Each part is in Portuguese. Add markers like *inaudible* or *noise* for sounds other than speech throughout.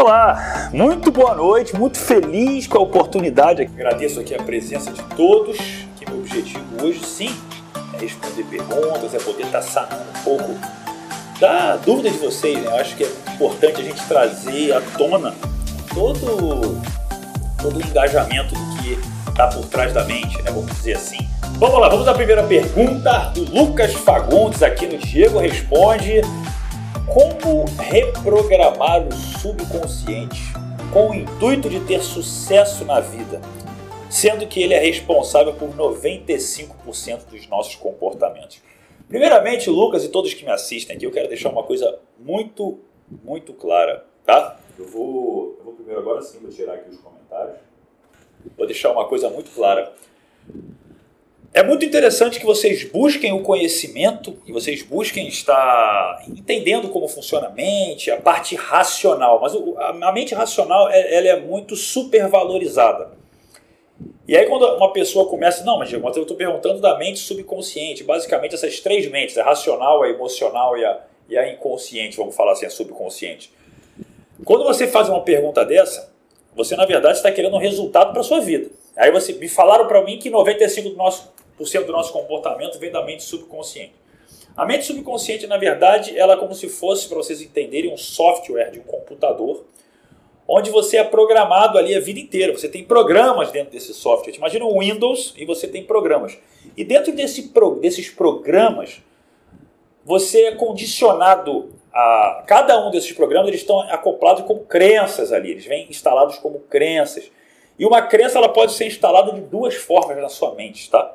Olá, muito boa noite, muito feliz com a oportunidade. Agradeço aqui a presença de todos, que meu objetivo hoje sim é responder perguntas, é poder estar sanando um pouco da dúvida de vocês. Né? Eu acho que é importante a gente trazer à tona todo, todo o engajamento do que está por trás da mente, né? vamos dizer assim. Vamos lá, vamos à primeira pergunta do Lucas Fagundes aqui no Diego Responde. Como reprogramar o subconsciente com o intuito de ter sucesso na vida, sendo que ele é responsável por 95% dos nossos comportamentos? Primeiramente, Lucas e todos que me assistem aqui, eu quero deixar uma coisa muito, muito clara, tá? Eu vou, eu vou primeiro agora sim, vou tirar aqui os comentários. Vou deixar uma coisa muito clara. É muito interessante que vocês busquem o conhecimento, que vocês busquem estar entendendo como funciona a mente, a parte racional. Mas a mente racional ela é muito supervalorizada. E aí quando uma pessoa começa, não, mas eu estou perguntando da mente subconsciente, basicamente essas três mentes, a racional, a emocional e a, e a inconsciente, vamos falar assim, a subconsciente. Quando você faz uma pergunta dessa, você na verdade está querendo um resultado para sua vida. Aí você me falaram para mim que 95% do nosso, por cento do nosso comportamento vem da mente subconsciente. A mente subconsciente, na verdade, ela é como se fosse, para vocês entenderem, um software de um computador, onde você é programado ali a vida inteira. Você tem programas dentro desse software. Imagina um Windows e você tem programas. E dentro desse, desses programas, você é condicionado a. Cada um desses programas eles estão acoplados como crenças ali. Eles vêm instalados como crenças. E uma crença ela pode ser instalada de duas formas na sua mente, tá?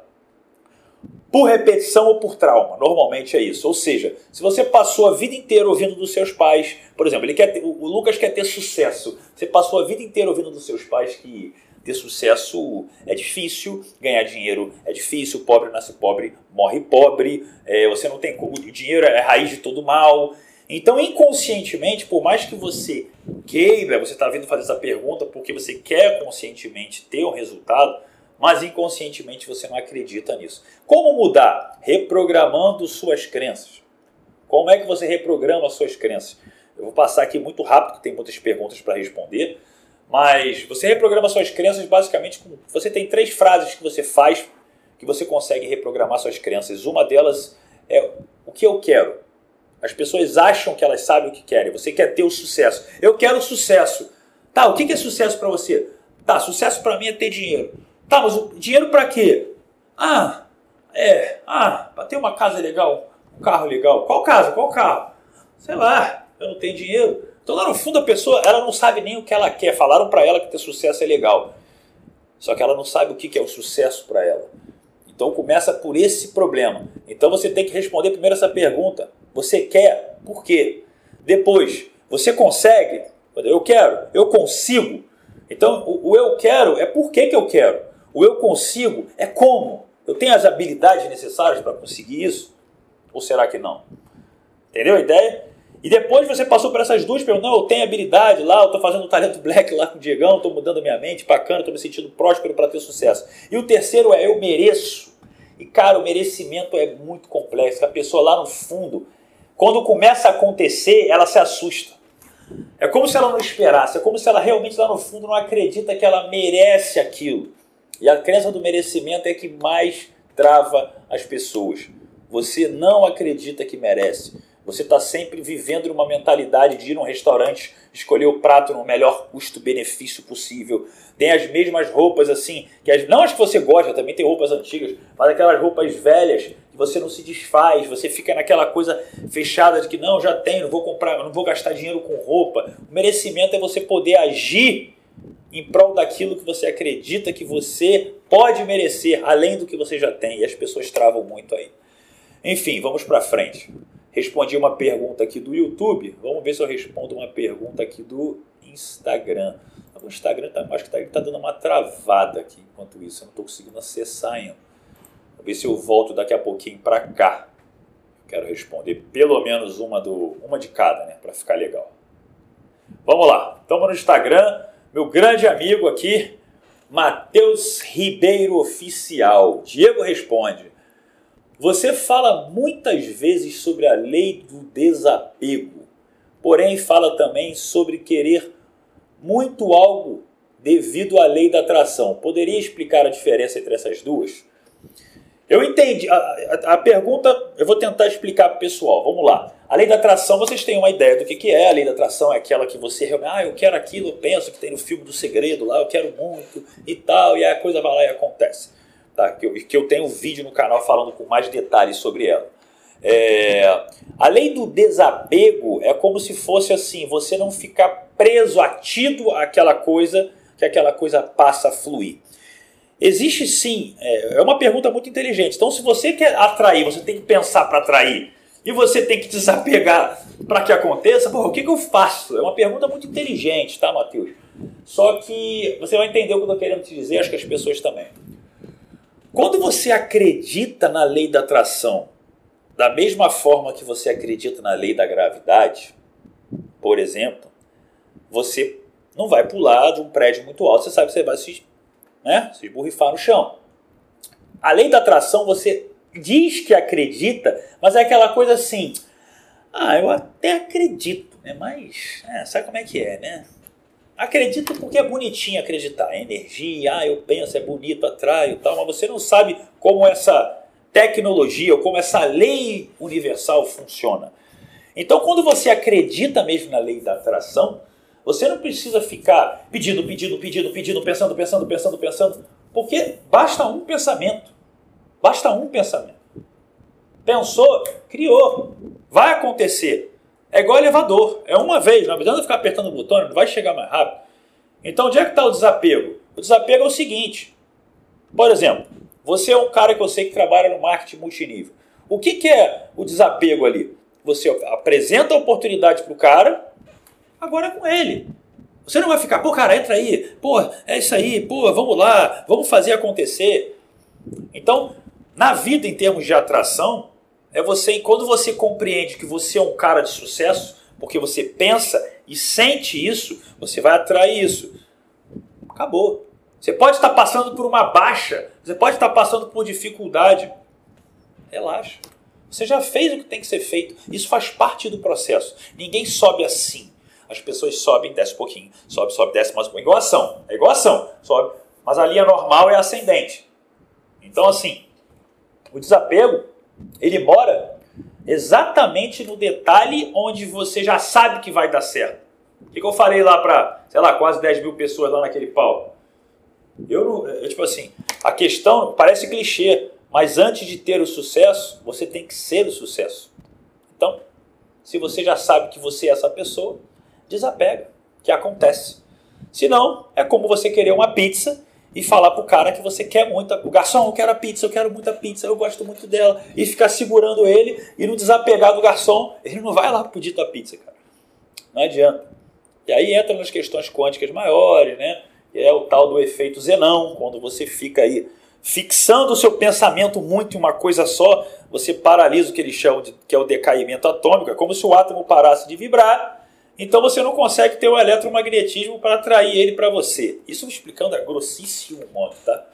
Por repetição ou por trauma, normalmente é isso. Ou seja, se você passou a vida inteira ouvindo dos seus pais, por exemplo, ele quer ter, o Lucas quer ter sucesso. Você passou a vida inteira ouvindo dos seus pais que ter sucesso é difícil, ganhar dinheiro é difícil, pobre nasce pobre, morre pobre, é, você não tem o dinheiro é raiz de todo mal. Então, inconscientemente, por mais que você queira, você está vindo fazer essa pergunta porque você quer conscientemente ter um resultado, mas inconscientemente você não acredita nisso. Como mudar? Reprogramando suas crenças. Como é que você reprograma suas crenças? Eu vou passar aqui muito rápido, porque tem muitas perguntas para responder, mas você reprograma suas crenças basicamente com. Você tem três frases que você faz que você consegue reprogramar suas crenças. Uma delas é o que eu quero. As pessoas acham que elas sabem o que querem. Você quer ter o sucesso. Eu quero sucesso. Tá, o que é sucesso para você? Tá, sucesso para mim é ter dinheiro. Tá, mas o dinheiro para quê? Ah, é, ah, para ter uma casa legal, um carro legal. Qual casa? Qual carro? Sei lá, eu não tenho dinheiro. Então lá no fundo a pessoa, ela não sabe nem o que ela quer. Falaram para ela que ter sucesso é legal. Só que ela não sabe o que é o sucesso para ela. Então começa por esse problema. Então você tem que responder primeiro essa pergunta. Você quer? Por quê? Depois, você consegue? Eu quero, eu consigo. Então, o, eu quero é por que, que eu quero. O eu consigo é como. Eu tenho as habilidades necessárias para conseguir isso? Ou será que não? Entendeu a ideia? E depois você passou por essas duas perguntas. Não, eu tenho habilidade lá, eu estou fazendo o talento black lá com o Diegão, estou mudando minha mente, bacana, estou me sentindo próspero para ter sucesso. E o terceiro é eu mereço. E cara, o merecimento é muito complexo. A pessoa lá no fundo, quando começa a acontecer, ela se assusta. É como se ela não esperasse, é como se ela realmente lá no fundo não acredita que ela merece aquilo. E a crença do merecimento é que mais trava as pessoas. Você não acredita que merece. Você está sempre vivendo numa mentalidade de ir num restaurante, escolher o prato no melhor custo-benefício possível. Tem as mesmas roupas assim, que as, não as que você gosta, também tem roupas antigas, mas aquelas roupas velhas que você não se desfaz, você fica naquela coisa fechada de que não, já tenho, não vou comprar, não vou gastar dinheiro com roupa. O merecimento é você poder agir em prol daquilo que você acredita que você pode merecer, além do que você já tem, e as pessoas travam muito aí. Enfim, vamos para frente. Respondi uma pergunta aqui do YouTube. Vamos ver se eu respondo uma pergunta aqui do Instagram. O Instagram tá, acho que está tá dando uma travada aqui enquanto isso. Eu não estou conseguindo acessar ainda. Vou ver se eu volto daqui a pouquinho para cá. Quero responder pelo menos uma, do, uma de cada, né? Para ficar legal. Vamos lá. Estamos no Instagram. Meu grande amigo aqui, Matheus Ribeiro Oficial. Diego responde. Você fala muitas vezes sobre a lei do desapego, porém fala também sobre querer muito algo devido à lei da atração. Poderia explicar a diferença entre essas duas? Eu entendi. A, a, a pergunta, eu vou tentar explicar para o pessoal. Vamos lá. A lei da atração, vocês têm uma ideia do que, que é. A lei da atração é aquela que você realmente, ah, eu quero aquilo, eu penso que tem no filme do segredo lá, eu quero muito e tal, e aí a coisa vai lá e acontece. Tá? Que, eu, que eu tenho um vídeo no canal falando com mais detalhes sobre ela. É, a lei do desapego é como se fosse assim, você não ficar preso, atido àquela coisa, que aquela coisa passa a fluir. Existe sim, é, é uma pergunta muito inteligente. Então, se você quer atrair, você tem que pensar para atrair e você tem que desapegar para que aconteça, Pô, o que, que eu faço? É uma pergunta muito inteligente, tá, Matheus? Só que você vai entender o que eu estou querendo te dizer, acho que as pessoas também. Quando você acredita na lei da atração, da mesma forma que você acredita na lei da gravidade, por exemplo, você não vai pular de um prédio muito alto, você sabe que você vai se, né, se esborrifar no chão. A lei da atração, você diz que acredita, mas é aquela coisa assim. Ah, eu até acredito, né? Mas é, sabe como é que é, né? Acredito porque é bonitinho acreditar. É energia, ah, eu penso, é bonito, atraio tal, mas você não sabe como essa tecnologia ou como essa lei universal funciona. Então, quando você acredita mesmo na lei da atração, você não precisa ficar pedindo, pedindo, pedindo, pedindo, pensando, pensando, pensando, pensando, porque basta um pensamento. Basta um pensamento. Pensou, criou. Vai acontecer. É igual elevador. É uma vez. Não adianta ficar apertando o botão, não vai chegar mais rápido. Então, onde é que está o desapego? O desapego é o seguinte. Por exemplo, você é um cara que eu sei que trabalha no marketing multinível. O que, que é o desapego ali? Você apresenta a oportunidade para o cara, agora é com ele. Você não vai ficar, pô, cara, entra aí, pô, é isso aí, pô, vamos lá, vamos fazer acontecer. Então, na vida, em termos de atração, é você, quando você compreende que você é um cara de sucesso, porque você pensa e sente isso, você vai atrair isso. Acabou. Você pode estar passando por uma baixa, você pode estar passando por dificuldade. Relaxa. Você já fez o que tem que ser feito. Isso faz parte do processo. Ninguém sobe assim. As pessoas sobem, desce um pouquinho. Sobe, sobe, desce mais um pouquinho. Igual ação. É igual ação. Sobe. Mas a linha normal é ascendente. Então, assim, o desapego, ele mora exatamente no detalhe onde você já sabe que vai dar certo. O que, eu falei lá para, sei lá, quase 10 mil pessoas lá naquele pau? Eu não, eu, tipo assim, a questão parece clichê, mas antes de ter o sucesso, você tem que ser o sucesso. Então, se você já sabe que você é essa pessoa, desapega, que acontece. Se não, é como você querer uma pizza e falar pro cara que você quer muito. O garçom, eu quero a pizza, eu quero muita pizza, eu gosto muito dela. E ficar segurando ele e não desapegar do garçom. Ele não vai lá pedir tua pizza, cara. Não adianta. E aí entra nas questões quânticas maiores, né? É o tal do efeito Zenão, quando você fica aí fixando o seu pensamento muito em uma coisa só, você paralisa o que eles chamam de que é o decaimento atômico, é como se o átomo parasse de vibrar então você não consegue ter o eletromagnetismo para atrair ele para você. Isso explicando a grossíssimo modo, tá?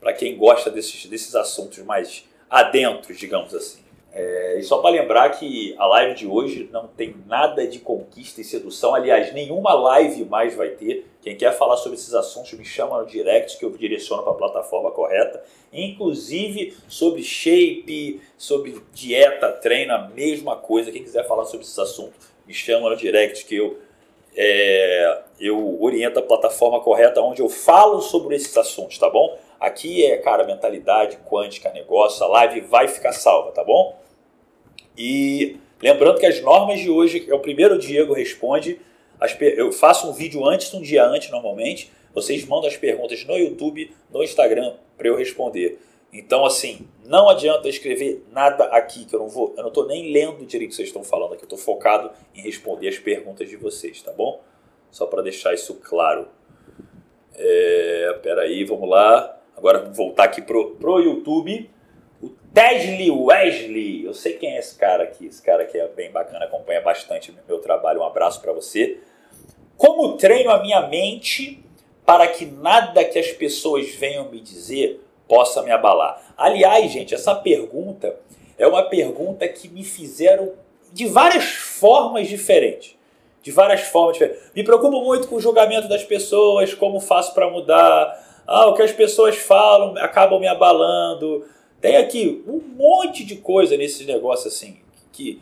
Para quem gosta desses, desses assuntos mais adentros, digamos assim. É, e só para lembrar que a live de hoje não tem nada de conquista e sedução. Aliás, nenhuma live mais vai ter. Quem quer falar sobre esses assuntos me chama no direct que eu direciono para a plataforma correta. Inclusive sobre shape, sobre dieta, treino, a mesma coisa. Quem quiser falar sobre esses assuntos, me chama no direct que eu, é, eu oriento a plataforma correta onde eu falo sobre esses assuntos, tá bom? Aqui é, cara, mentalidade quântica, negócio, a live vai ficar salva, tá bom? E lembrando que as normas de hoje, é o primeiro Diego responde, eu faço um vídeo antes, um dia antes normalmente, vocês mandam as perguntas no YouTube, no Instagram, para eu responder. Então, assim, não adianta escrever nada aqui, que eu não vou, eu não estou nem lendo direito o que vocês estão falando aqui, eu estou focado em responder as perguntas de vocês, tá bom? Só para deixar isso claro. É, peraí, vamos lá. Agora vamos voltar aqui pro, pro YouTube. O Tesli Wesley, eu sei quem é esse cara aqui, esse cara aqui é bem bacana, acompanha bastante meu trabalho. Um abraço para você. Como treino a minha mente para que nada que as pessoas venham me dizer possa me abalar? Aliás, gente, essa pergunta é uma pergunta que me fizeram de várias formas diferentes. de várias formas diferentes. Me preocupo muito com o julgamento das pessoas, como faço para mudar. Ah, o que as pessoas falam acabam me abalando. Tem aqui um monte de coisa nesses negócios assim, que,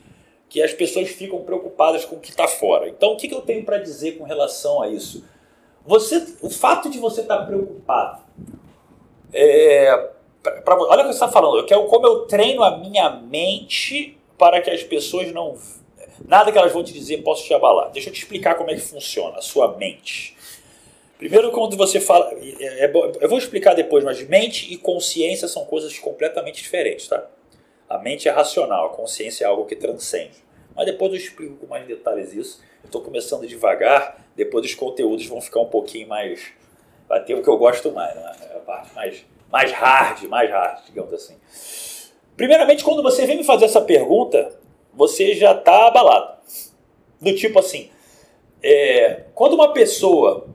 que as pessoas ficam preocupadas com o que está fora. Então, o que, que eu tenho para dizer com relação a isso? Você, o fato de você estar tá preocupado, é, pra, pra, olha o que você está falando, que é como eu treino a minha mente para que as pessoas não Nada que elas vão te dizer possa te abalar. Deixa eu te explicar como é que funciona a sua mente. Primeiro, quando você fala. É, é, eu vou explicar depois, mas mente e consciência são coisas completamente diferentes, tá? A mente é racional, a consciência é algo que transcende. Mas depois eu explico com mais detalhes isso. Eu estou começando devagar, depois os conteúdos vão ficar um pouquinho mais. Vai ter o que eu gosto mais, né? É a parte mais, mais hard, mais hard, digamos assim. Primeiramente, quando você vem me fazer essa pergunta, você já está abalado. Do tipo assim, é, quando uma pessoa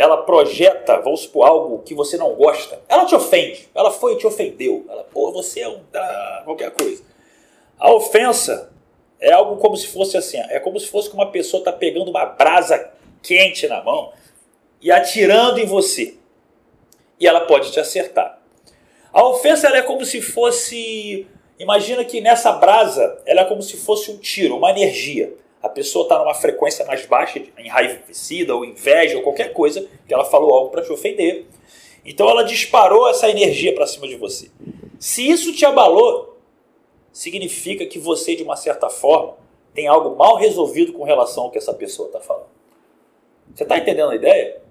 ela projeta, vamos supor, algo que você não gosta, ela te ofende, ela foi e te ofendeu, ela, pô, você é um tá, qualquer coisa. A ofensa é algo como se fosse assim, é como se fosse que uma pessoa está pegando uma brasa quente na mão e atirando em você. E ela pode te acertar. A ofensa é como se fosse Imagina que nessa brasa ela é como se fosse um tiro, uma energia. A pessoa está numa frequência mais baixa, enraivecida ou inveja ou qualquer coisa, que ela falou algo para te ofender. Então ela disparou essa energia para cima de você. Se isso te abalou, significa que você, de uma certa forma, tem algo mal resolvido com relação ao que essa pessoa está falando. Você está entendendo a ideia?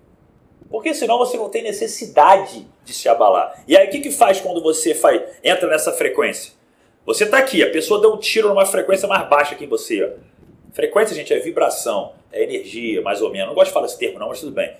Porque senão você não tem necessidade de se abalar. E aí o que, que faz quando você faz, entra nessa frequência? Você está aqui, a pessoa deu um tiro numa frequência mais baixa que você. Ó. Frequência, gente, é vibração, é energia, mais ou menos. Não gosto de falar esse termo, não, mas tudo bem.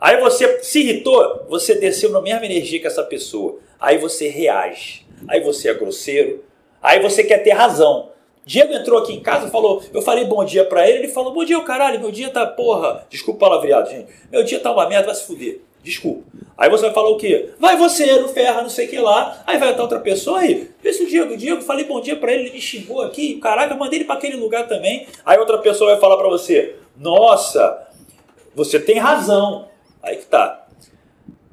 Aí você se irritou, você desceu na mesma energia que essa pessoa. Aí você reage. Aí você é grosseiro. Aí você quer ter razão. Diego entrou aqui em casa e falou, eu falei bom dia para ele, ele falou, bom dia, caralho, meu dia tá, porra, desculpa o palavreado, gente, meu dia tá uma merda, vai se fuder. Desculpa. Aí você vai falar o quê? Vai você, não ferra, não sei o que lá. Aí vai outra pessoa aí. Vê se o Diego, o Diego, falei bom dia para ele, ele me xingou aqui. Caraca, mandei ele para aquele lugar também. Aí outra pessoa vai falar para você: Nossa, você tem razão. Aí que tá.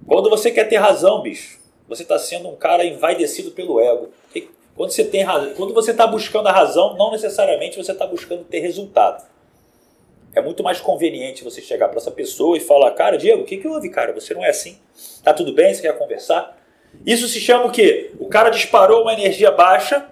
Quando você quer ter razão, bicho, você está sendo um cara envaidecido pelo ego. Quando você tem razão, quando você está buscando a razão, não necessariamente você está buscando ter resultado. É muito mais conveniente você chegar para essa pessoa e falar: Cara, Diego, o que, que houve, cara? Você não é assim? Tá tudo bem? Você quer conversar? Isso se chama o quê? O cara disparou uma energia baixa,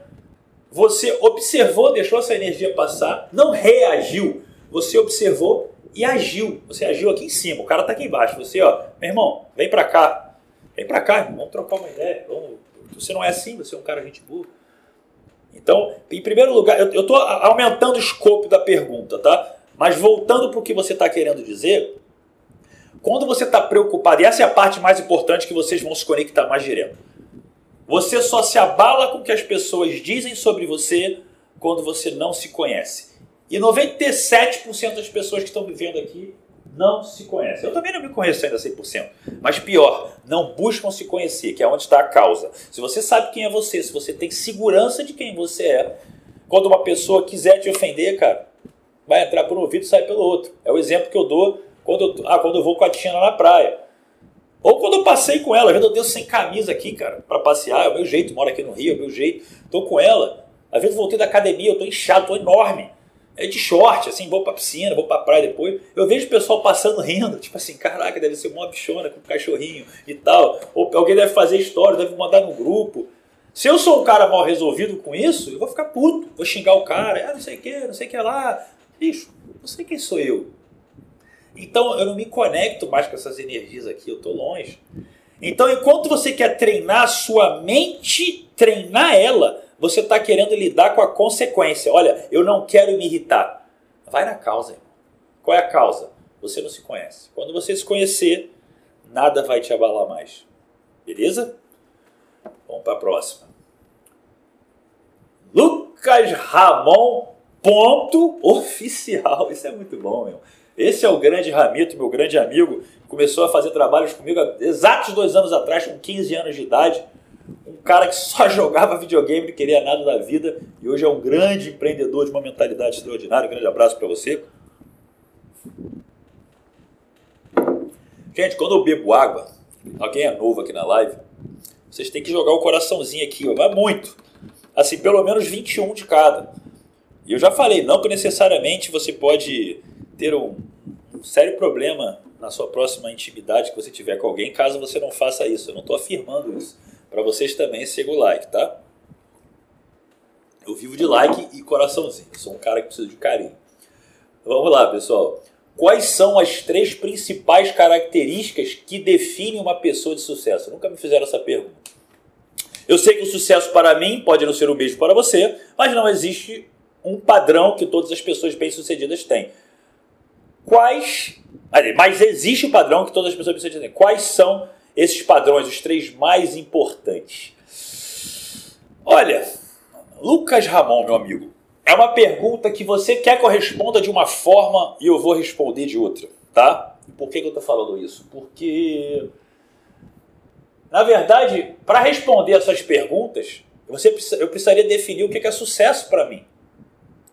você observou, deixou essa energia passar, não reagiu, você observou e agiu. Você agiu aqui em cima, o cara tá aqui embaixo. Você, ó, meu irmão, vem para cá. Vem para cá, vamos trocar uma ideia. Vamos... Você não é assim, você é um cara gente boa. Então, em primeiro lugar, eu estou aumentando o escopo da pergunta, tá? Mas voltando para o que você está querendo dizer, quando você está preocupado, e essa é a parte mais importante que vocês vão se conectar mais direto. Você só se abala com o que as pessoas dizem sobre você quando você não se conhece. E 97% das pessoas que estão vivendo aqui não se conhecem. Eu também não me conheço ainda 100%. Mas pior, não buscam se conhecer, que é onde está a causa. Se você sabe quem é você, se você tem segurança de quem você é, quando uma pessoa quiser te ofender, cara, vai entrar por um ouvido e sai pelo outro. É o exemplo que eu dou quando eu, ah, quando eu vou com a Tina na praia. Ou quando eu passei com ela, eu deu sem camisa aqui, cara, para passear, é o meu jeito, moro aqui no Rio, é o meu jeito. Tô com ela. Às vezes voltei da academia, eu tô inchado, tô enorme. É de short, assim, vou pra piscina, vou pra praia depois. Eu vejo o pessoal passando rindo, tipo assim, caraca, deve ser uma bichona com um cachorrinho e tal. Ou alguém deve fazer história, deve mandar no grupo. Se eu sou um cara mal resolvido com isso, eu vou ficar puto, vou xingar o cara, ah, não sei o que, não sei o que lá. Bicho, não sei quem sou eu. Então eu não me conecto mais com essas energias aqui, eu estou longe. Então, enquanto você quer treinar a sua mente, treinar ela, você está querendo lidar com a consequência. Olha, eu não quero me irritar. Vai na causa, irmão. Qual é a causa? Você não se conhece. Quando você se conhecer, nada vai te abalar mais. Beleza? Vamos para a próxima. Lucas Ramon ponto oficial. Isso é muito bom, meu. Esse é o grande Ramito, meu grande amigo. Começou a fazer trabalhos comigo há exatos dois anos atrás, com 15 anos de idade. Um cara que só *laughs* jogava videogame, não queria nada da vida. E hoje é um grande empreendedor de uma mentalidade extraordinária. Um grande abraço para você. Gente, quando eu bebo água, alguém é novo aqui na live, vocês têm que jogar o coraçãozinho aqui, vai muito. Assim, pelo menos 21 de cada. E eu já falei, não que necessariamente você pode ter um sério problema na sua próxima intimidade que você tiver com alguém, caso você não faça isso. Eu não estou afirmando isso. Para vocês também, siga o like, tá? Eu vivo de like e coraçãozinho. Eu sou um cara que precisa de carinho. Vamos lá, pessoal. Quais são as três principais características que definem uma pessoa de sucesso? Nunca me fizeram essa pergunta. Eu sei que o sucesso para mim pode não ser o mesmo para você, mas não existe um padrão que todas as pessoas bem-sucedidas têm. Quais. Mas existe o padrão que todas as pessoas bem-sucedidas têm. Quais são esses padrões, os três mais importantes? Olha, Lucas Ramon, meu amigo, é uma pergunta que você quer que eu responda de uma forma e eu vou responder de outra, tá? Por que, que eu estou falando isso? Porque, na verdade, para responder essas perguntas, você, eu precisaria definir o que é sucesso para mim.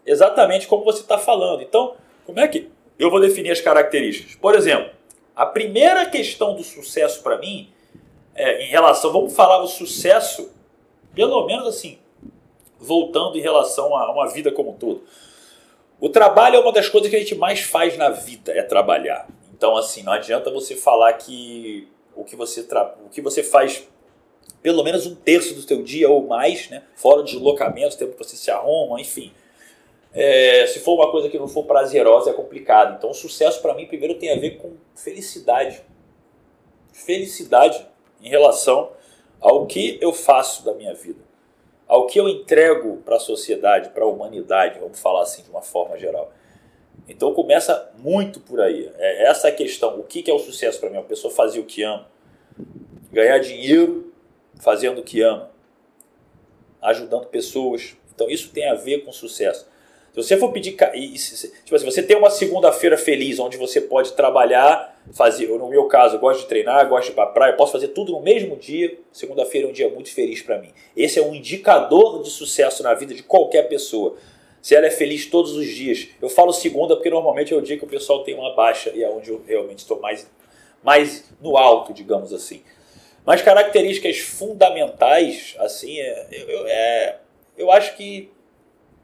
Exatamente como você está falando. Então, como é que eu vou definir as características? Por exemplo, a primeira questão do sucesso para mim, é, em relação, vamos falar do sucesso, pelo menos assim, voltando em relação a uma vida como um todo. O trabalho é uma das coisas que a gente mais faz na vida, é trabalhar. Então, assim, não adianta você falar que o que você, tra... o que você faz pelo menos um terço do seu dia ou mais, né? fora de deslocamento, tempo que você se arruma, enfim. É, se for uma coisa que não for prazerosa, é complicado. Então, o sucesso para mim primeiro tem a ver com felicidade. Felicidade em relação ao que eu faço da minha vida ao que eu entrego para a sociedade, para a humanidade, vamos falar assim de uma forma geral. Então começa muito por aí. É essa a questão. O que é o sucesso para mim? A pessoa fazer o que ama, ganhar dinheiro fazendo o que ama, ajudando pessoas. Então isso tem a ver com sucesso. Se você for pedir. Tipo assim, você tem uma segunda-feira feliz onde você pode trabalhar, fazer. No meu caso, eu gosto de treinar, gosto de ir para praia, posso fazer tudo no mesmo dia. Segunda-feira é um dia muito feliz para mim. Esse é um indicador de sucesso na vida de qualquer pessoa. Se ela é feliz todos os dias. Eu falo segunda porque normalmente é o dia que o pessoal tem uma baixa e é onde eu realmente estou mais, mais no alto, digamos assim. Mas características fundamentais, assim, é, eu, é, eu acho que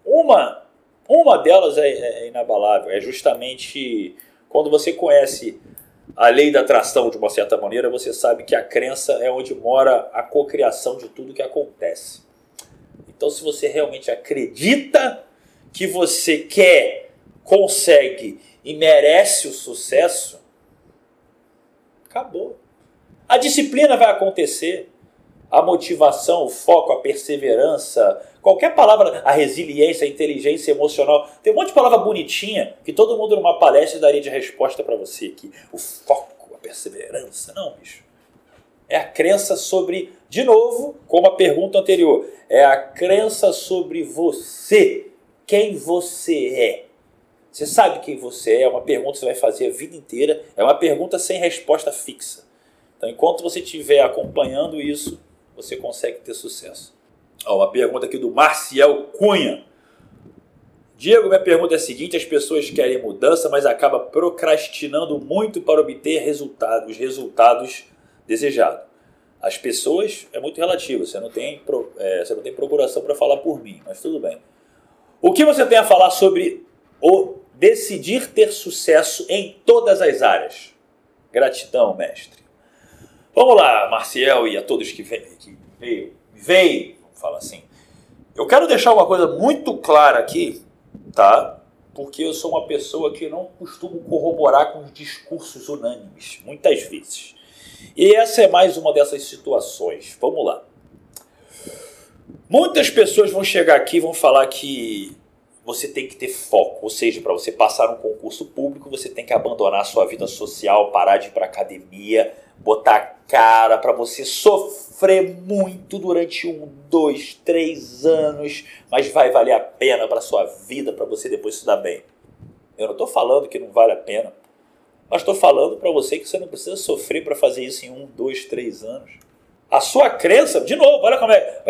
uma uma delas é, é, inabalável, é justamente quando você conhece a lei da atração de uma certa maneira, você sabe que a crença é onde mora a cocriação de tudo que acontece. Então, se você realmente acredita que você quer, consegue e merece o sucesso, acabou. A disciplina vai acontecer, a motivação, o foco, a perseverança, Qualquer palavra, a resiliência, a inteligência emocional, tem um monte de palavra bonitinha que todo mundo numa palestra daria de resposta para você aqui. O foco, a perseverança. Não, bicho. É a crença sobre, de novo, como a pergunta anterior, é a crença sobre você, quem você é. Você sabe quem você é? É uma pergunta que você vai fazer a vida inteira. É uma pergunta sem resposta fixa. Então, enquanto você estiver acompanhando isso, você consegue ter sucesso. Ó, uma pergunta aqui do Marcial Cunha. Diego, minha pergunta é a seguinte: as pessoas querem mudança, mas acabam procrastinando muito para obter resultados, os resultados desejados. As pessoas é muito relativo, você não tem, é, você não tem procuração para falar por mim, mas tudo bem. O que você tem a falar sobre o decidir ter sucesso em todas as áreas? Gratidão, mestre. Vamos lá, Marcial e a todos que veio, que veio, veio assim. Eu quero deixar uma coisa muito clara aqui, tá? Porque eu sou uma pessoa que não costumo corroborar com os discursos unânimes, muitas vezes. E essa é mais uma dessas situações. Vamos lá. Muitas pessoas vão chegar aqui e vão falar que você tem que ter foco, ou seja, para você passar um concurso público, você tem que abandonar a sua vida social, parar de ir para academia, botar cara para você sofrer muito durante um, dois, três anos, mas vai valer a pena para sua vida, para você depois se dar bem. Eu não estou falando que não vale a pena, mas estou falando para você que você não precisa sofrer para fazer isso em um, dois, três anos. A sua crença, de novo, olha como é,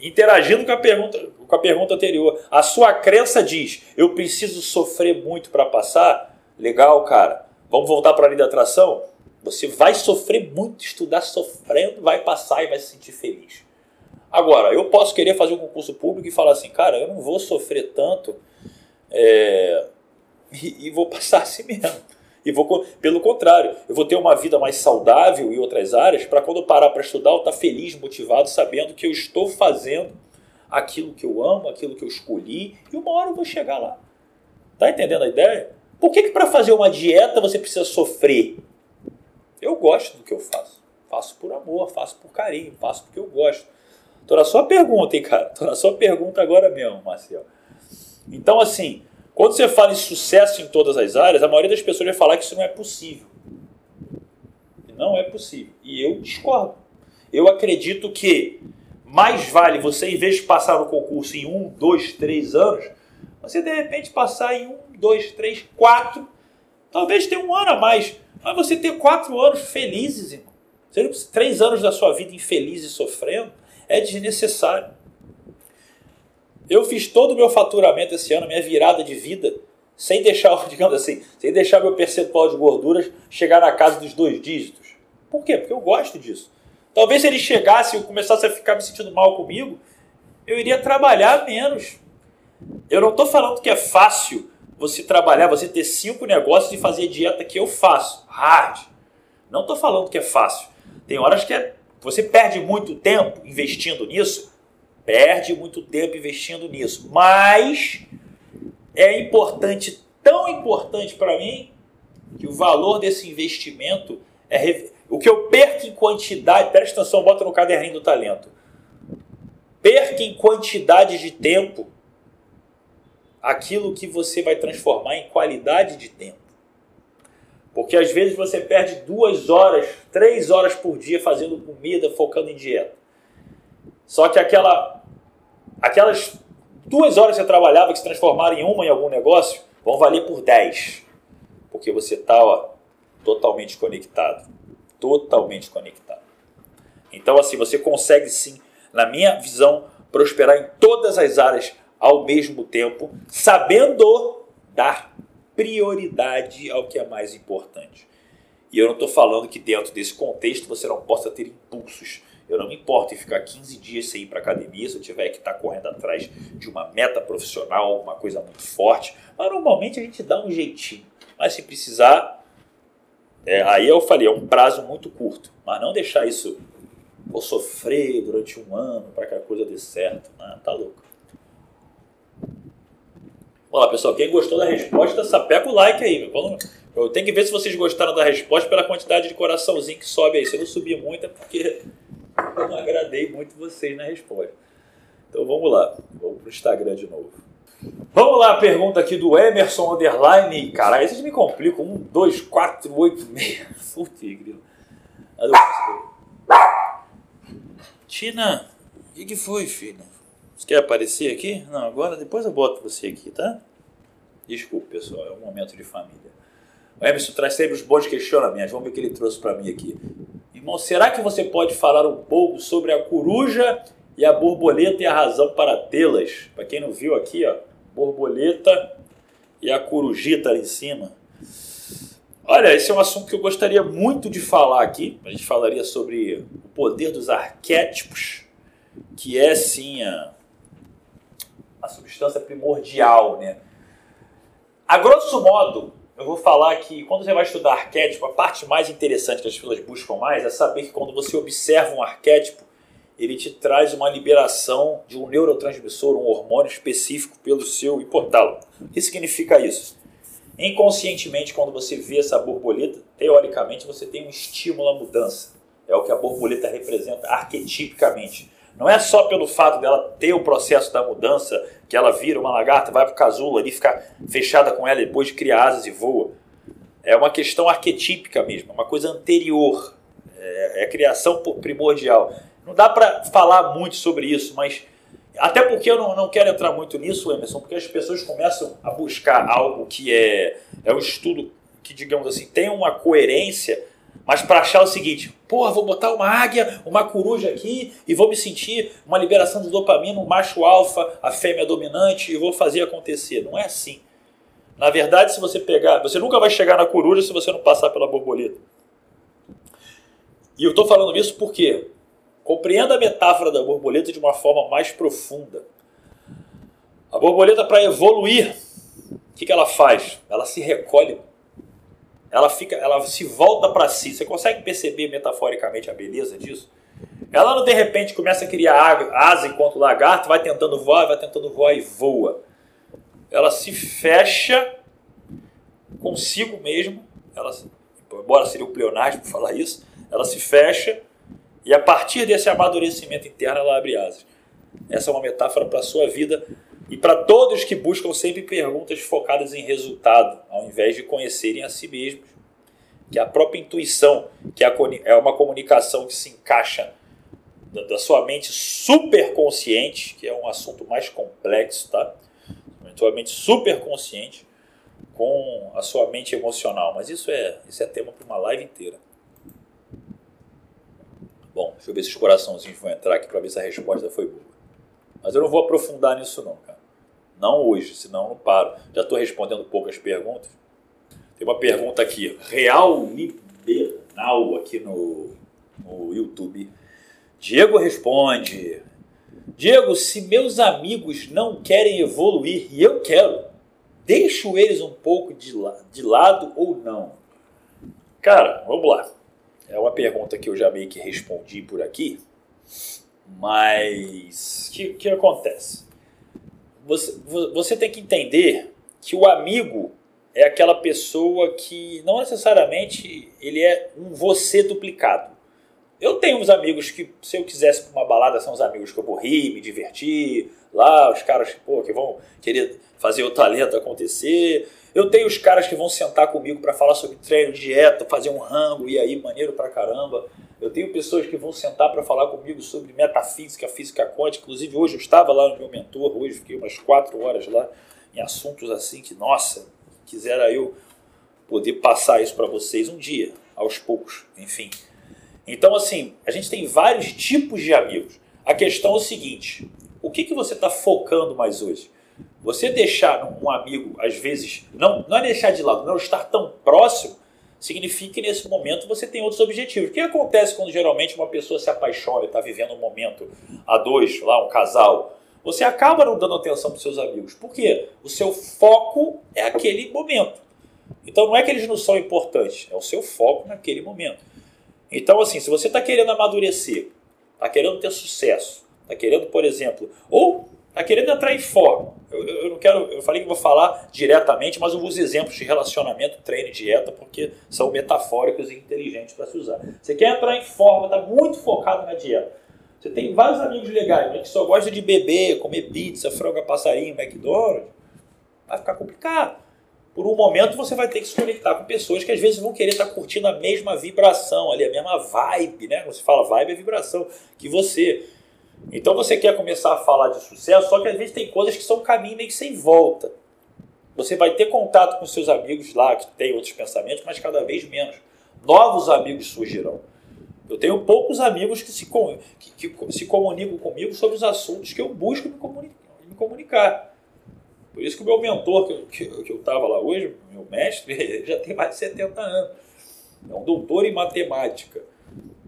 interagindo com a pergunta, com a pergunta anterior, a sua crença diz: eu preciso sofrer muito para passar. Legal, cara. Vamos voltar para a lei da atração? Você vai sofrer muito, estudar sofrendo, vai passar e vai se sentir feliz. Agora, eu posso querer fazer um concurso público e falar assim, cara, eu não vou sofrer tanto é, e, e, vou passar assim mesmo. E vou, pelo contrário, eu vou ter uma vida mais saudável em outras áreas para quando eu parar para estudar eu estar tá feliz, motivado, sabendo que eu estou fazendo aquilo que eu amo, aquilo que eu escolhi e uma hora eu vou chegar lá. Tá entendendo a ideia? Por que, que para fazer uma dieta você precisa sofrer? Eu gosto do que eu faço. Faço por amor, faço por carinho, faço porque eu gosto. Tô na sua pergunta, hein, cara? Tô na sua pergunta agora mesmo, Marcelo. Então, assim, quando você fala em sucesso em todas as áreas, a maioria das pessoas vai falar que isso não é possível. Não é possível. E eu discordo. Eu acredito que mais vale você, em vez de passar no concurso em um, dois, três anos, você de repente passar em um, dois, três, quatro, talvez ter um ano a mais, mas você ter quatro anos felizes, irmão. Três anos da sua vida infeliz e sofrendo é desnecessário. Eu fiz todo o meu faturamento esse ano, minha virada de vida, sem deixar, *laughs* digamos assim, sem deixar meu percentual de gorduras chegar na casa dos dois dígitos. Por quê? Porque eu gosto disso. Talvez se ele chegasse e começasse a ficar me sentindo mal comigo, eu iria trabalhar menos. Eu não estou falando que é fácil você trabalhar, você ter cinco negócios e fazer a dieta que eu faço. Hard. Não estou falando que é fácil. Tem horas que é, você perde muito tempo investindo nisso. Perde muito tempo investindo nisso. Mas é importante, tão importante para mim, que o valor desse investimento é. O que eu perco em quantidade. Presta atenção, bota no caderninho do talento. Perca em quantidade de tempo aquilo que você vai transformar em qualidade de tempo. Porque às vezes você perde duas horas, três horas por dia fazendo comida, focando em dieta. Só que aquela, aquelas duas horas que você trabalhava que se transformaram em uma em algum negócio, vão valer por dez. Porque você está totalmente conectado. Totalmente conectado. Então, assim, você consegue sim, na minha visão, prosperar em todas as áreas ao mesmo tempo, sabendo dar prioridade ao que é mais importante. E eu não estou falando que dentro desse contexto você não possa ter impulsos. Eu não me importo em ficar 15 dias sem ir para academia se eu tiver que estar tá correndo atrás de uma meta profissional, alguma coisa muito forte. Mas normalmente a gente dá um jeitinho. Mas se precisar, é, aí eu falei, é um prazo muito curto. Mas não deixar isso, vou sofrer durante um ano para que a coisa dê certo. Não, tá louco. Vamos lá, pessoal. Quem gostou da resposta, sapeca o like aí. Vamos, eu tenho que ver se vocês gostaram da resposta pela quantidade de coraçãozinho que sobe aí. Se eu não subir muito é porque *laughs* eu não agradei muito vocês na resposta. Então vamos lá. Vamos pro Instagram de novo. Vamos lá, pergunta aqui do Emerson Underline. Caralho, vocês me complicam. 1, 2, 4, 8, 6. Putz, grilo. Tina, o que, que foi, filha? Você quer aparecer aqui? Não, agora depois eu boto você aqui, tá? Desculpe, pessoal, é um momento de família. O Emerson traz sempre os bons questionamentos. Vamos ver o que ele trouxe para mim aqui. Irmão, será que você pode falar um pouco sobre a coruja e a borboleta e a razão para tê-las? Para quem não viu aqui, ó, borboleta e a corujita ali em cima. Olha, esse é um assunto que eu gostaria muito de falar aqui. A gente falaria sobre o poder dos arquétipos, que é sim a, a substância primordial, né? A grosso modo, eu vou falar que quando você vai estudar arquétipo, a parte mais interessante que as pessoas buscam mais é saber que quando você observa um arquétipo, ele te traz uma liberação de um neurotransmissor, um hormônio específico pelo seu hipotálamo. O que significa isso? Inconscientemente, quando você vê essa borboleta, teoricamente você tem um estímulo à mudança. É o que a borboleta representa arquetipicamente. Não é só pelo fato dela ter o processo da mudança, que ela vira uma lagarta, vai para o casulo ali, ficar fechada com ela, depois de criar asas e voa. É uma questão arquetípica mesmo, uma coisa anterior. É, é criação primordial. Não dá para falar muito sobre isso, mas até porque eu não, não quero entrar muito nisso, Emerson, porque as pessoas começam a buscar algo que é, é um estudo que, digamos assim, tem uma coerência mas para achar o seguinte, porra, vou botar uma águia, uma coruja aqui e vou me sentir uma liberação de dopamina, um macho alfa, a fêmea dominante e vou fazer acontecer. Não é assim. Na verdade, se você pegar, você nunca vai chegar na coruja se você não passar pela borboleta. E eu estou falando isso porque compreenda a metáfora da borboleta de uma forma mais profunda. A borboleta, para evoluir, o que, que ela faz? Ela se recolhe. Ela fica, ela se volta para si. Você consegue perceber metaforicamente a beleza disso? Ela não de repente começa a criar asa enquanto o lagarto vai tentando voar, vai tentando voar e voa. Ela se fecha consigo mesmo. Ela, embora seria o pleonasmo falar isso, ela se fecha e a partir desse amadurecimento interno ela abre asas. Essa é uma metáfora para a sua vida e para todos que buscam sempre perguntas focadas em resultado, ao invés de conhecerem a si mesmos, que a própria intuição, que é uma comunicação que se encaixa da sua mente superconsciente, que é um assunto mais complexo, tá? Sua mente superconsciente com a sua mente emocional, mas isso é, isso é tema para uma live inteira. Bom, deixa eu ver se os coraçãozinhos vão entrar aqui para ver se a resposta foi boa. Mas eu não vou aprofundar nisso não, cara. Não hoje, senão eu não paro. Já estou respondendo poucas perguntas. Tem uma pergunta aqui, Real Liberal, aqui no, no YouTube. Diego responde: Diego, se meus amigos não querem evoluir e eu quero, deixo eles um pouco de, la de lado ou não? Cara, vamos lá. É uma pergunta que eu já meio que respondi por aqui, mas o que, que acontece? Você, você tem que entender que o amigo é aquela pessoa que não necessariamente ele é um você duplicado. Eu tenho uns amigos que, se eu quisesse para uma balada, são os amigos que eu vou rir, me divertir, lá, os caras pô, que vão querer fazer o talento acontecer. Eu tenho os caras que vão sentar comigo para falar sobre treino, dieta, fazer um rango e aí, maneiro pra caramba. Eu tenho pessoas que vão sentar para falar comigo sobre metafísica, física quântica. Inclusive, hoje eu estava lá no meu mentor, hoje fiquei umas quatro horas lá em assuntos assim que, nossa, quisera eu poder passar isso para vocês um dia, aos poucos, enfim. Então, assim, a gente tem vários tipos de amigos. A questão é o seguinte: o que, que você está focando mais hoje? Você deixar um amigo, às vezes, não, não é deixar de lado, não estar tão próximo significa que nesse momento você tem outros objetivos. O que acontece quando geralmente uma pessoa se apaixona e está vivendo um momento a dois, lá, um casal? Você acaba não dando atenção para os seus amigos. Por quê? O seu foco é aquele momento. Então não é que eles não são importantes, é o seu foco naquele momento. Então, assim, se você está querendo amadurecer, está querendo ter sucesso, está querendo, por exemplo, ou está querendo entrar em forma. Eu, não quero, eu falei que vou falar diretamente, mas eu uso exemplos de relacionamento, treino e dieta, porque são metafóricos e inteligentes para se usar. Você quer entrar em forma, está muito focado na dieta. Você tem vários amigos legais, né, que só gostam de beber, comer pizza, frango passarinho, McDonald's. Vai ficar complicado. Por um momento você vai ter que se conectar com pessoas que às vezes vão querer estar tá curtindo a mesma vibração ali, a mesma vibe, né? Quando se fala vibe é vibração, que você. Então você quer começar a falar de sucesso, só que às vezes tem coisas que são caminho meio que sem volta. Você vai ter contato com seus amigos lá, que têm outros pensamentos, mas cada vez menos. Novos amigos surgirão. Eu tenho poucos amigos que se, que, que se comunicam comigo sobre os assuntos que eu busco me, comunicar. Me comunicar. Por isso que o meu mentor, que, que, que eu estava lá hoje, meu mestre, *laughs* já tem mais de 70 anos. É um doutor em matemática.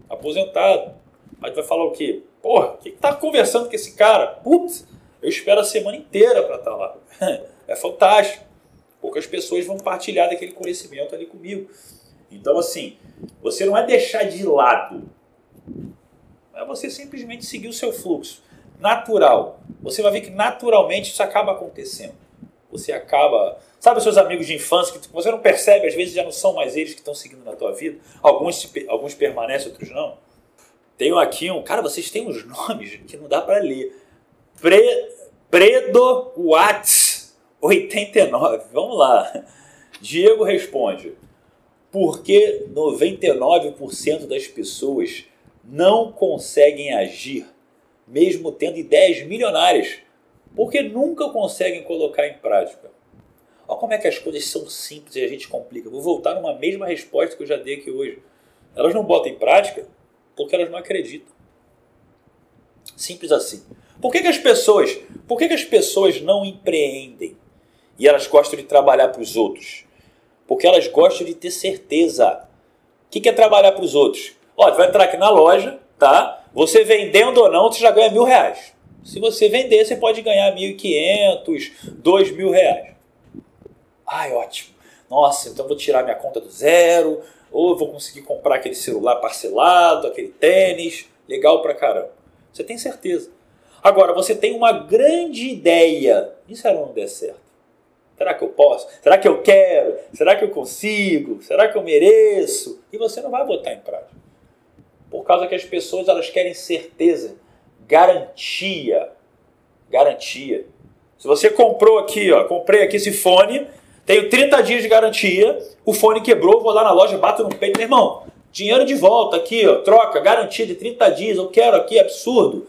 Aposentado. Mas vai falar o quê? Porra, o que, que tá conversando com esse cara? Putz, eu espero a semana inteira para estar tá lá. *laughs* É fantástico. Poucas pessoas vão partilhar daquele conhecimento ali comigo. Então, assim, você não é deixar de lado. É você simplesmente seguir o seu fluxo natural. Você vai ver que naturalmente isso acaba acontecendo. Você acaba. Sabe os seus amigos de infância que você não percebe, às vezes já não são mais eles que estão seguindo na tua vida? Alguns, alguns permanecem, outros não. Tenho aqui um. Cara, vocês têm uns *laughs* nomes que não dá para ler. Pre, Predo Watts 89. Vamos lá. Diego responde: Por que 99% das pessoas não conseguem agir, mesmo tendo ideias milionárias? Porque nunca conseguem colocar em prática. Olha como é que as coisas são simples e a gente complica. Vou voltar numa mesma resposta que eu já dei aqui hoje. Elas não botam em prática porque elas não acreditam. Simples assim. Por que, que as pessoas, por que, que as pessoas não empreendem? e elas gostam de trabalhar para os outros? Porque elas gostam de ter certeza. O que é trabalhar para os outros? Tu vai entrar aqui na loja, tá? Você vendendo ou não, você já ganha mil reais. Se você vender, você pode ganhar mil e quinhentos, dois mil reais. Ai, ótimo. Nossa, então vou tirar minha conta do zero, ou vou conseguir comprar aquele celular parcelado, aquele tênis. Legal pra caramba. Você tem certeza. Agora, você tem uma grande ideia. E se ela não der certo? Será que eu posso? Será que eu quero? Será que eu consigo? Será que eu mereço? E você não vai botar em prática. Por causa que as pessoas elas querem certeza, garantia. Garantia. Se você comprou aqui, ó, comprei aqui esse fone, tenho 30 dias de garantia, o fone quebrou, vou lá na loja, bato no peito, meu irmão, dinheiro de volta aqui, ó, troca, garantia de 30 dias, eu quero aqui, absurdo.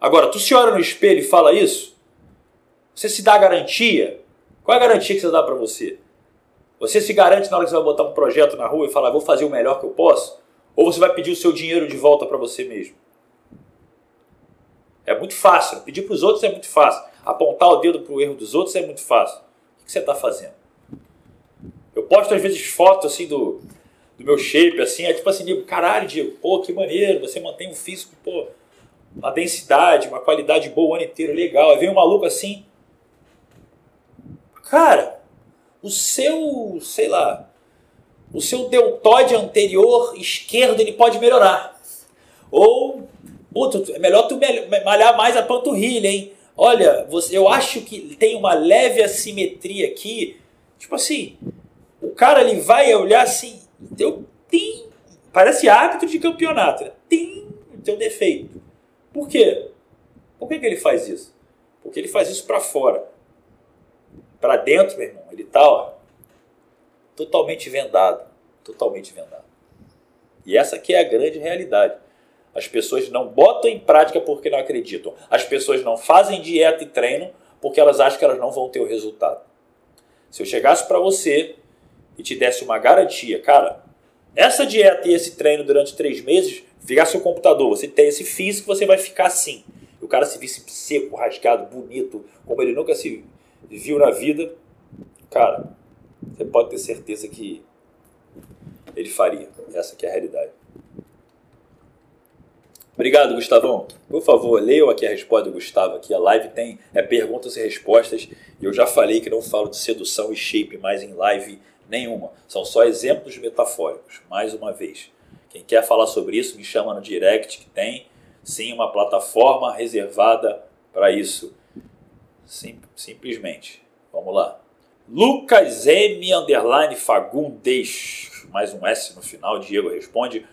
Agora, tu se olha no espelho e fala isso? Você se dá garantia? Qual é a garantia que você dá para você? Você se garante na hora que você vai botar um projeto na rua e falar, vou fazer o melhor que eu posso? Ou você vai pedir o seu dinheiro de volta para você mesmo? É muito fácil. Pedir para os outros é muito fácil. Apontar o dedo para o erro dos outros é muito fácil. Que você está fazendo? Eu posto às vezes fotos assim do, do meu shape, assim, é tipo assim, digo, caralho, Diego, pô, que maneiro, você mantém um físico, pô, uma densidade, uma qualidade boa o ano inteiro, legal. Aí vem um maluco assim. Cara, o seu, sei lá, o seu deltoide anterior esquerdo ele pode melhorar. Ou, puta, é melhor tu malhar mais a panturrilha, hein? Olha, você, eu acho que tem uma leve assimetria aqui. Tipo assim, o cara ele vai olhar assim, eu tem, parece árbitro de campeonato, né? tem o teu defeito. Por quê? Por que, que ele faz isso? Porque ele faz isso para fora. Para dentro, meu irmão, ele tá ó, totalmente vendado. Totalmente vendado. E essa aqui é a grande realidade. As pessoas não botam em prática porque não acreditam. As pessoas não fazem dieta e treino porque elas acham que elas não vão ter o resultado. Se eu chegasse para você e te desse uma garantia, cara, essa dieta e esse treino durante três meses Ligar seu computador, você tem esse físico, você vai ficar assim. O cara se visse seco, rasgado, bonito, como ele nunca se viu na vida, cara, você pode ter certeza que ele faria. Essa que é a realidade. Obrigado, Gustavão. Por favor, leiam aqui a resposta do Gustavo. Aqui a live tem é perguntas e respostas. Eu já falei que não falo de sedução e shape mais em live nenhuma. São só exemplos metafóricos. Mais uma vez. Quem quer falar sobre isso, me chama no direct, que tem sim uma plataforma reservada para isso. Sim, simplesmente. Vamos lá. Lucas M. Underline Fagundes. Mais um S no final. Diego responde.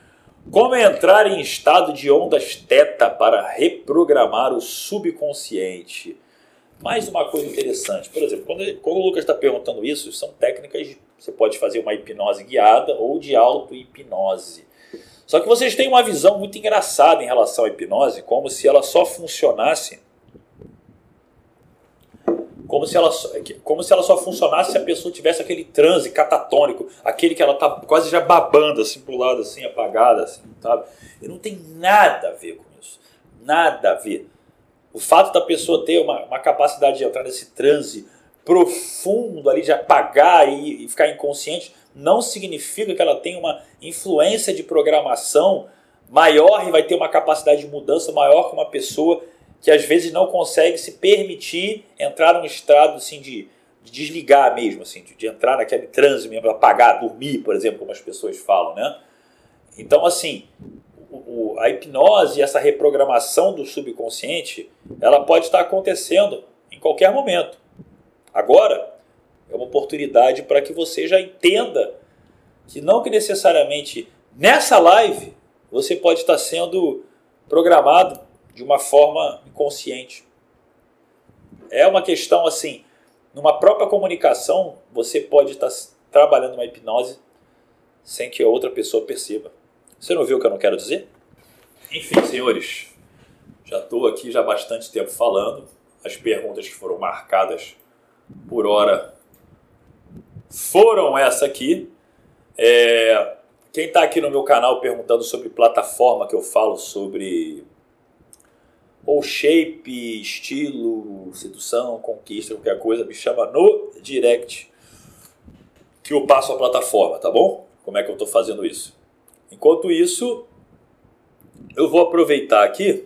Como entrar em estado de ondas teta para reprogramar o subconsciente? Mais uma coisa interessante. Por exemplo, quando, quando o Lucas está perguntando isso, são técnicas. Você pode fazer uma hipnose guiada ou de auto-hipnose. Só que vocês têm uma visão muito engraçada em relação à hipnose, como se ela só funcionasse como se ela como se ela só funcionasse se a pessoa tivesse aquele transe catatônico, aquele que ela tá quase já babando assim pro lado assim, apagada assim, sabe? E não tem nada a ver com isso. Nada a ver. O fato da pessoa ter uma, uma capacidade de entrar nesse transe profundo ali de apagar e, e ficar inconsciente não significa que ela tem uma influência de programação maior e vai ter uma capacidade de mudança maior que uma pessoa que às vezes não consegue se permitir entrar num estado assim de, de desligar mesmo, assim, de, de, entrar naquele transe mesmo, apagar, dormir, por exemplo, como as pessoas falam, né? Então, assim, o, o, a hipnose, essa reprogramação do subconsciente, ela pode estar acontecendo em qualquer momento. Agora, é uma oportunidade para que você já entenda que não que necessariamente nessa live você pode estar sendo programado de uma forma inconsciente. É uma questão assim, numa própria comunicação, você pode estar trabalhando uma hipnose sem que a outra pessoa perceba. Você não viu o que eu não quero dizer? Enfim, senhores, já estou aqui já há bastante tempo falando. As perguntas que foram marcadas por hora foram essa aqui. É, quem está aqui no meu canal perguntando sobre plataforma que eu falo sobre ou shape, estilo, sedução, conquista, qualquer coisa, me chama no direct que eu passo a plataforma, tá bom? Como é que eu estou fazendo isso? Enquanto isso, eu vou aproveitar aqui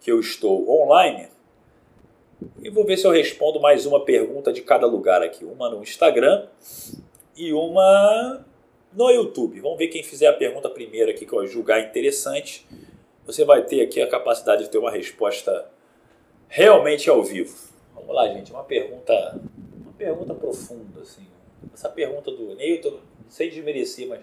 que eu estou online e vou ver se eu respondo mais uma pergunta de cada lugar aqui. Uma no Instagram e uma no YouTube. Vamos ver quem fizer a pergunta primeiro aqui que eu julgar interessante. Você vai ter aqui a capacidade de ter uma resposta realmente ao vivo. Vamos lá, gente. Uma pergunta, uma pergunta profunda, assim. Essa pergunta do Newton, sem desmerecer, mas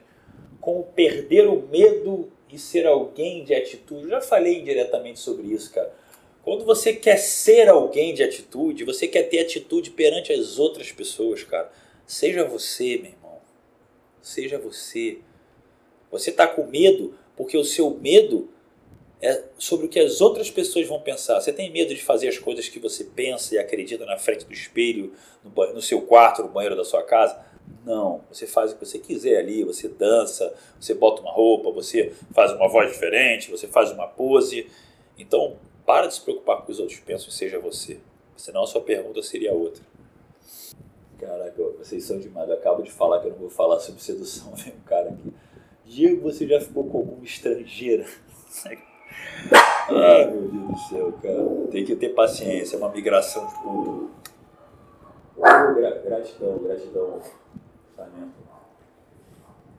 como perder o medo e ser alguém de atitude. Já falei indiretamente sobre isso, cara. Quando você quer ser alguém de atitude, você quer ter atitude perante as outras pessoas, cara. Seja você, meu irmão. Seja você. Você está com medo porque o seu medo é sobre o que as outras pessoas vão pensar. Você tem medo de fazer as coisas que você pensa e acredita na frente do espelho, no, no seu quarto, no banheiro da sua casa? Não. Você faz o que você quiser ali. Você dança, você bota uma roupa, você faz uma voz diferente, você faz uma pose. Então, para de se preocupar com o que os outros pensam e seja você. Senão a sua pergunta seria outra. Caraca, vocês são demais. Eu acabo de falar que eu não vou falar sobre sedução. *laughs* Vem um cara aqui. Diego, você já ficou com alguma estrangeira? *laughs* Ai, meu Deus do céu, cara. Tem que ter paciência. É uma migração de tudo. Gratidão, gratidão.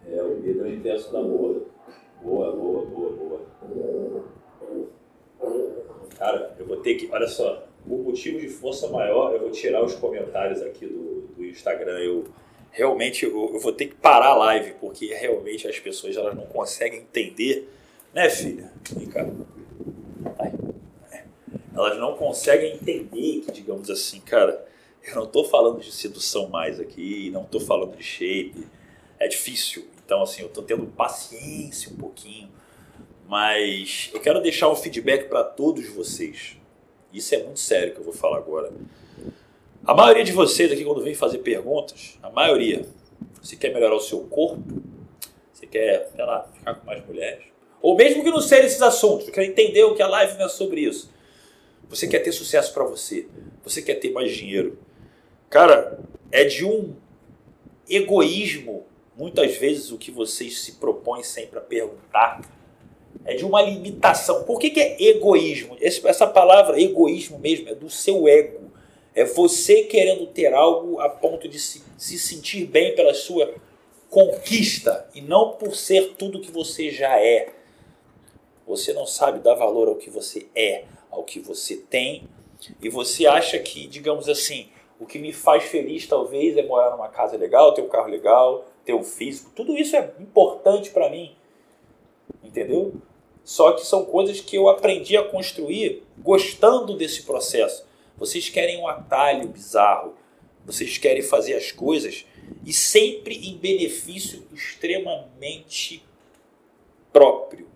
É, o Pedro é o inverso da boa. Boa, boa, boa, boa. Cara, eu vou ter que. Olha só, por motivo de força maior, eu vou tirar os comentários aqui do, do Instagram. Eu realmente eu, eu, vou ter que parar a live, porque realmente as pessoas elas não conseguem entender, né, filha? Vem cá. Elas não conseguem entender que, digamos assim, cara, eu não estou falando de sedução mais aqui, não estou falando de shape. É difícil. Então, assim, eu estou tendo paciência um pouquinho mas eu quero deixar um feedback para todos vocês. Isso é muito sério que eu vou falar agora. A maioria de vocês aqui, quando vem fazer perguntas, a maioria, você quer melhorar o seu corpo, você quer, sei lá, ficar com mais mulheres, ou mesmo que não sejam esses assuntos, você quer entender o que a live é sobre isso. Você quer ter sucesso para você, você quer ter mais dinheiro. Cara, é de um egoísmo, muitas vezes, o que vocês se propõem sempre a perguntar é de uma limitação. Por que, que é egoísmo? Essa palavra egoísmo mesmo é do seu ego. É você querendo ter algo a ponto de se, se sentir bem pela sua conquista e não por ser tudo que você já é. Você não sabe dar valor ao que você é, ao que você tem, e você acha que, digamos assim, o que me faz feliz talvez é morar numa casa legal, ter um carro legal, ter um físico. Tudo isso é importante para mim. Entendeu? Só que são coisas que eu aprendi a construir gostando desse processo. Vocês querem um atalho bizarro, vocês querem fazer as coisas e sempre em benefício extremamente próprio.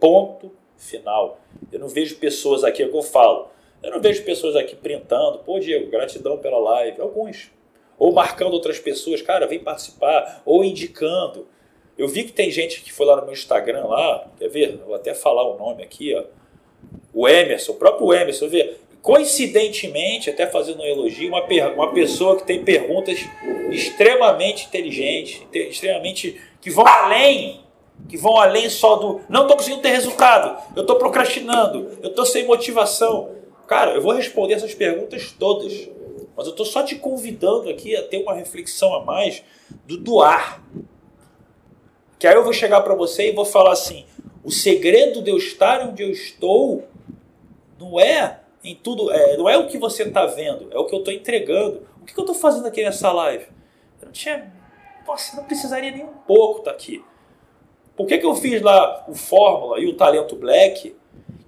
Ponto final. Eu não vejo pessoas aqui, é o que eu falo. Eu não vejo pessoas aqui printando, pô, Diego, gratidão pela live. Alguns. Ou marcando outras pessoas, cara, vem participar. Ou indicando. Eu vi que tem gente que foi lá no meu Instagram lá, quer ver? Vou até falar o nome aqui, ó. O Emerson, o próprio Emerson, vê. Coincidentemente, até fazendo um elogio, uma, uma pessoa que tem perguntas extremamente inteligentes, extremamente que vão além, que vão além só do não estou conseguindo ter resultado, eu estou procrastinando, eu estou sem motivação. Cara, eu vou responder essas perguntas todas, mas eu estou só te convidando aqui a ter uma reflexão a mais do doar, que aí eu vou chegar para você e vou falar assim: o segredo de eu estar onde eu estou não é em tudo, é, não é o que você está vendo, é o que eu estou entregando. O que, que eu estou fazendo aqui nessa live? Eu não tinha. Nossa, não precisaria nem um pouco estar tá aqui. Por que, que eu fiz lá o Fórmula e o Talento Black?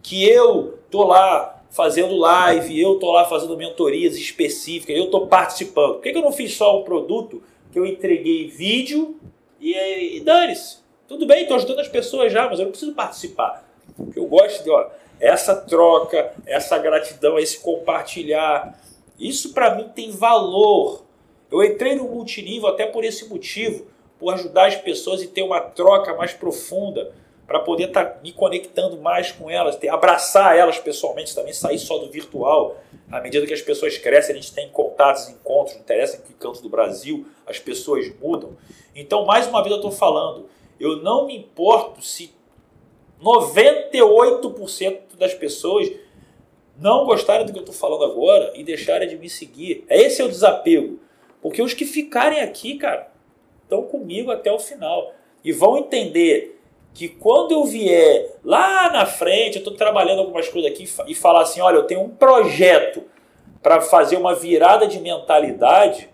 Que eu tô lá fazendo live, eu tô lá fazendo mentorias específicas, eu tô participando. Por que, que eu não fiz só um produto que eu entreguei vídeo e, e dane-se. Tudo bem, estou ajudando as pessoas já, mas eu não preciso participar. Eu gosto de, ó, essa troca, essa gratidão, esse compartilhar, isso para mim tem valor. Eu entrei no multinível até por esse motivo, por ajudar as pessoas e ter uma troca mais profunda. para poder estar tá me conectando mais com elas, ter, abraçar elas pessoalmente, também sair só do virtual. À medida que as pessoas crescem, a gente tem contatos, encontros, não interessa em que canto do Brasil, as pessoas mudam. Então, mais uma vez eu estou falando, eu não me importo se 98% das pessoas não gostarem do que eu estou falando agora e deixarem de me seguir. Esse é o desapego. Porque os que ficarem aqui, cara, estão comigo até o final. E vão entender que quando eu vier lá na frente, eu estou trabalhando algumas coisas aqui e falar assim, olha, eu tenho um projeto para fazer uma virada de mentalidade,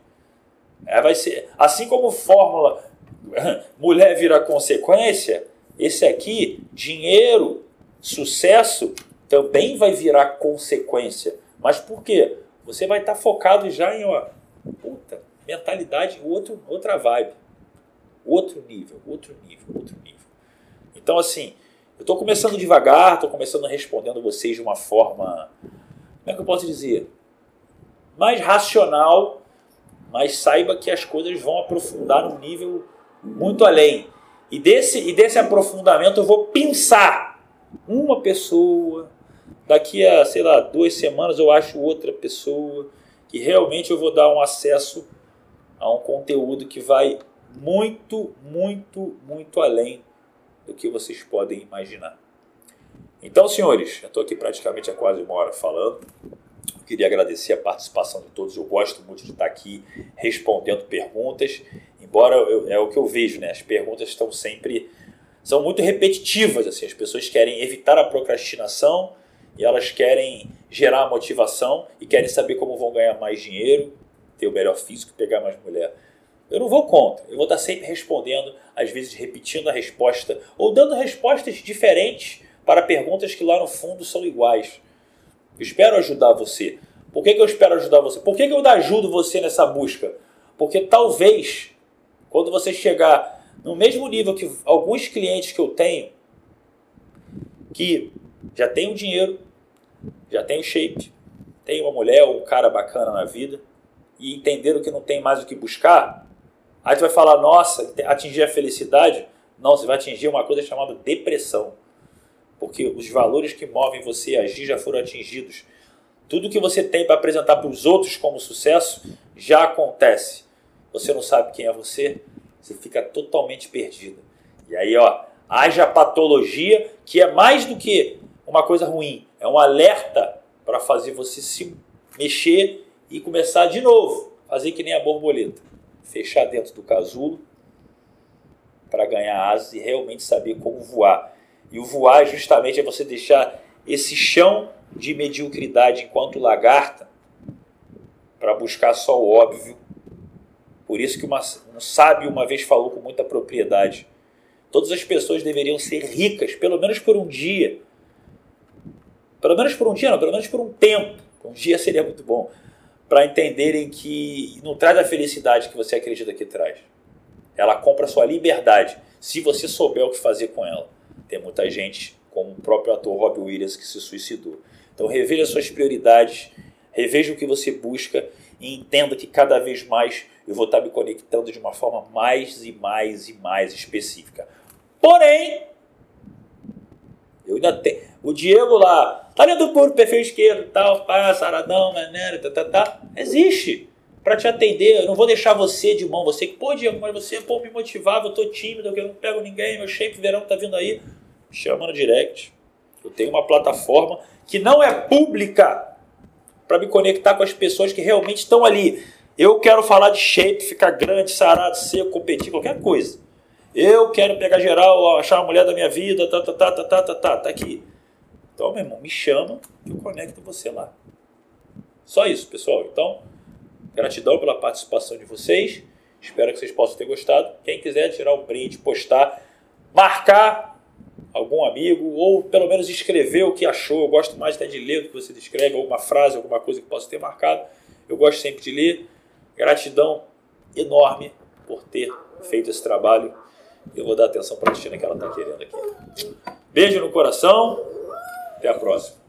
é, vai ser assim como fórmula *laughs* mulher vira consequência, esse aqui, dinheiro, sucesso, também vai virar consequência. Mas por quê? Você vai estar tá focado já em, ó, puta, mentalidade, outro, outra vibe, outro nível, outro nível, outro nível. Então, assim, eu estou começando devagar, estou começando respondendo vocês de uma forma, como é que eu posso dizer? Mais racional, mas saiba que as coisas vão aprofundar num nível muito além. E desse, e desse aprofundamento eu vou pensar uma pessoa, daqui a, sei lá, duas semanas eu acho outra pessoa, que realmente eu vou dar um acesso a um conteúdo que vai muito, muito, muito além do que vocês podem imaginar. Então, senhores, eu estou aqui praticamente há quase uma hora falando. Eu queria agradecer a participação de todos. Eu gosto muito de estar aqui respondendo perguntas, embora eu, é o que eu vejo, né? As perguntas estão sempre são muito repetitivas, assim. As pessoas querem evitar a procrastinação e elas querem gerar motivação e querem saber como vão ganhar mais dinheiro, ter o melhor físico, pegar mais mulher. Eu não vou contra, eu vou estar sempre respondendo, às vezes repetindo a resposta, ou dando respostas diferentes para perguntas que lá no fundo são iguais. Eu espero ajudar você. Por que, que eu espero ajudar você? Por que, que eu ajudo você nessa busca? Porque talvez, quando você chegar no mesmo nível que alguns clientes que eu tenho, que já tem o dinheiro, já tem o shape, tem uma mulher ou um cara bacana na vida, e entenderam que não tem mais o que buscar, Aí tu vai falar, nossa, atingir a felicidade? Não, você vai atingir uma coisa chamada depressão. Porque os valores que movem você a agir já foram atingidos. Tudo que você tem para apresentar para os outros como sucesso já acontece. Você não sabe quem é você, você fica totalmente perdido. E aí, ó, haja patologia que é mais do que uma coisa ruim, é um alerta para fazer você se mexer e começar de novo, fazer que nem a borboleta fechar dentro do casulo para ganhar asas e realmente saber como voar. E o voar justamente é você deixar esse chão de mediocridade enquanto lagarta para buscar só o óbvio. Por isso que uma, um sábio uma vez falou com muita propriedade. Todas as pessoas deveriam ser ricas, pelo menos por um dia. Pelo menos por um dia, não, pelo menos por um tempo. Um dia seria muito bom para entenderem que não traz a felicidade que você acredita que traz. Ela compra sua liberdade, se você souber o que fazer com ela. Tem muita gente, como o próprio ator Robbie Williams, que se suicidou. Então reveja suas prioridades, reveja o que você busca e entenda que cada vez mais eu vou estar me conectando de uma forma mais e mais e mais específica. Porém, eu ainda tenho. O Diego lá, Tá dentro do puro perfil esquerdo, tal, pá, saradão, maneira, tá, tá, tá. Existe. Para te atender, eu não vou deixar você de mão, você que, pô, Diego, mas você, pô, me motivava, eu tô tímido, eu não pego ninguém, meu shape verão tá vindo aí. Chama no direct. Eu tenho uma plataforma que não é pública para me conectar com as pessoas que realmente estão ali. Eu quero falar de shape, ficar grande, sarado, seco, competir, qualquer coisa. Eu quero pegar geral, achar a mulher da minha vida, tá, tá, tá, tá, tá, tá, tá, tá aqui. Então, meu irmão, me chama que eu conecto você lá. Só isso, pessoal. Então, gratidão pela participação de vocês. Espero que vocês possam ter gostado. Quem quiser tirar o print, postar, marcar algum amigo, ou pelo menos escrever o que achou. Eu gosto mais até de ler o que você descreve, alguma frase, alguma coisa que possa ter marcado. Eu gosto sempre de ler. Gratidão enorme por ter feito esse trabalho. Eu vou dar atenção para a Cristina que ela está querendo aqui. Beijo no coração. Até a próxima.